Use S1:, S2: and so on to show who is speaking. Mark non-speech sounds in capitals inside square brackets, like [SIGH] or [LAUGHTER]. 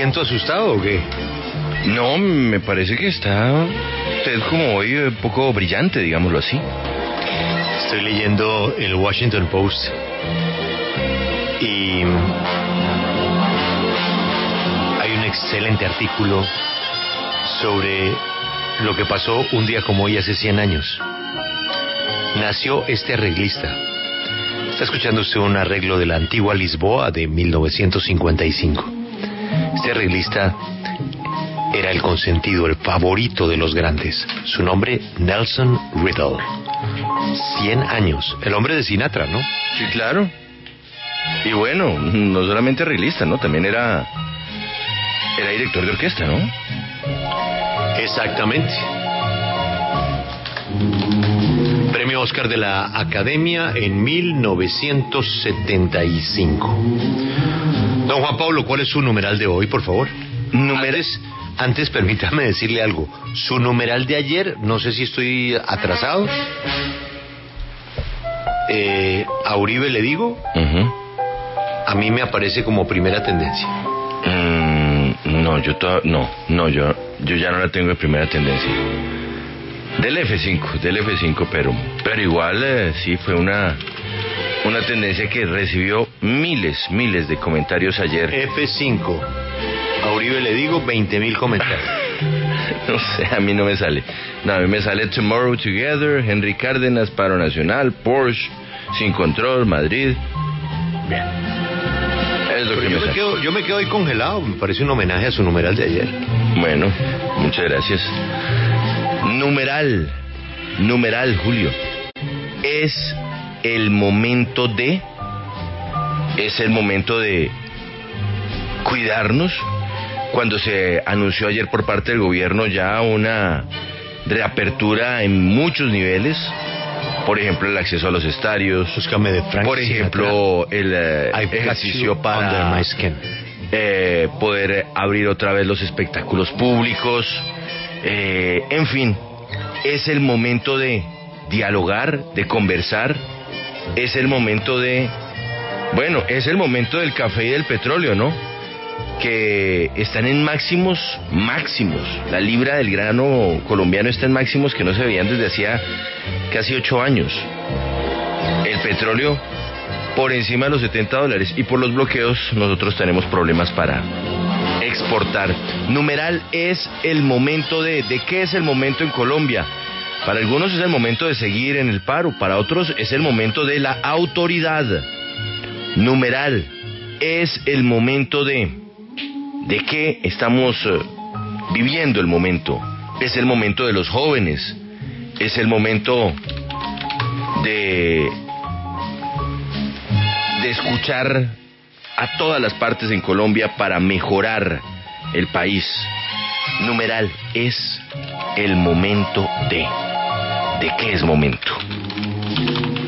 S1: siento asustado o qué?
S2: No, me parece que está usted como hoy un poco brillante, digámoslo así.
S1: Estoy leyendo el Washington Post y hay un excelente artículo sobre lo que pasó un día como hoy hace 100 años. Nació este arreglista. Está escuchando usted un arreglo de la antigua Lisboa de 1955. Este arreglista era el consentido, el favorito de los grandes. Su nombre, Nelson Riddle. 100 años. El hombre de Sinatra, ¿no?
S2: Sí, claro. Y bueno, no solamente arreglista, ¿no? También era era director de orquesta, ¿no?
S1: Exactamente. Premio Oscar de la Academia en 1975. Don Juan Pablo, ¿cuál es su numeral de hoy, por favor? Antes, antes permítame decirle algo. Su numeral de ayer, no sé si estoy atrasado. Eh, a Uribe le digo, a mí me aparece como primera tendencia.
S2: Mm, no, yo no, no, yo, yo ya no la tengo de primera tendencia. Del F5, del F5, pero, pero igual eh, sí fue una, una tendencia que recibió miles, miles de comentarios ayer.
S1: F5. A Uribe le digo 20 mil comentarios. [LAUGHS]
S2: No sé, a mí no me sale. No, a mí me sale Tomorrow Together, Henry Cárdenas, Paro Nacional, Porsche, Sin Control, Madrid.
S1: Bien.
S2: Es lo que
S1: yo, me
S2: sale.
S1: quedo, yo me quedo ahí congelado. Me parece un homenaje a su numeral de ayer.
S2: Bueno, muchas gracias. Numeral, numeral, Julio. Es el momento de, es el momento de cuidarnos. Cuando se anunció ayer por parte del gobierno ya una reapertura en muchos niveles, por ejemplo el acceso a los estadios,
S1: de
S2: por ejemplo el eh, ejercicio para eh, poder abrir otra vez los espectáculos públicos, eh, en fin, es el momento de dialogar, de conversar, es el momento de, bueno, es el momento del café y del petróleo, ¿no? Que están en máximos, máximos. La libra del grano colombiano está en máximos que no se veían desde hacía casi ocho años. El petróleo por encima de los 70 dólares y por los bloqueos nosotros tenemos problemas para exportar. Numeral es el momento de, ¿de qué es el momento en Colombia? Para algunos es el momento de seguir en el paro, para otros es el momento de la autoridad. Numeral es el momento de, ¿de qué estamos eh, viviendo el momento? Es el momento de los jóvenes, es el momento de de escuchar a todas las partes en Colombia para mejorar el país. Numeral es el momento de. ¿De qué es momento?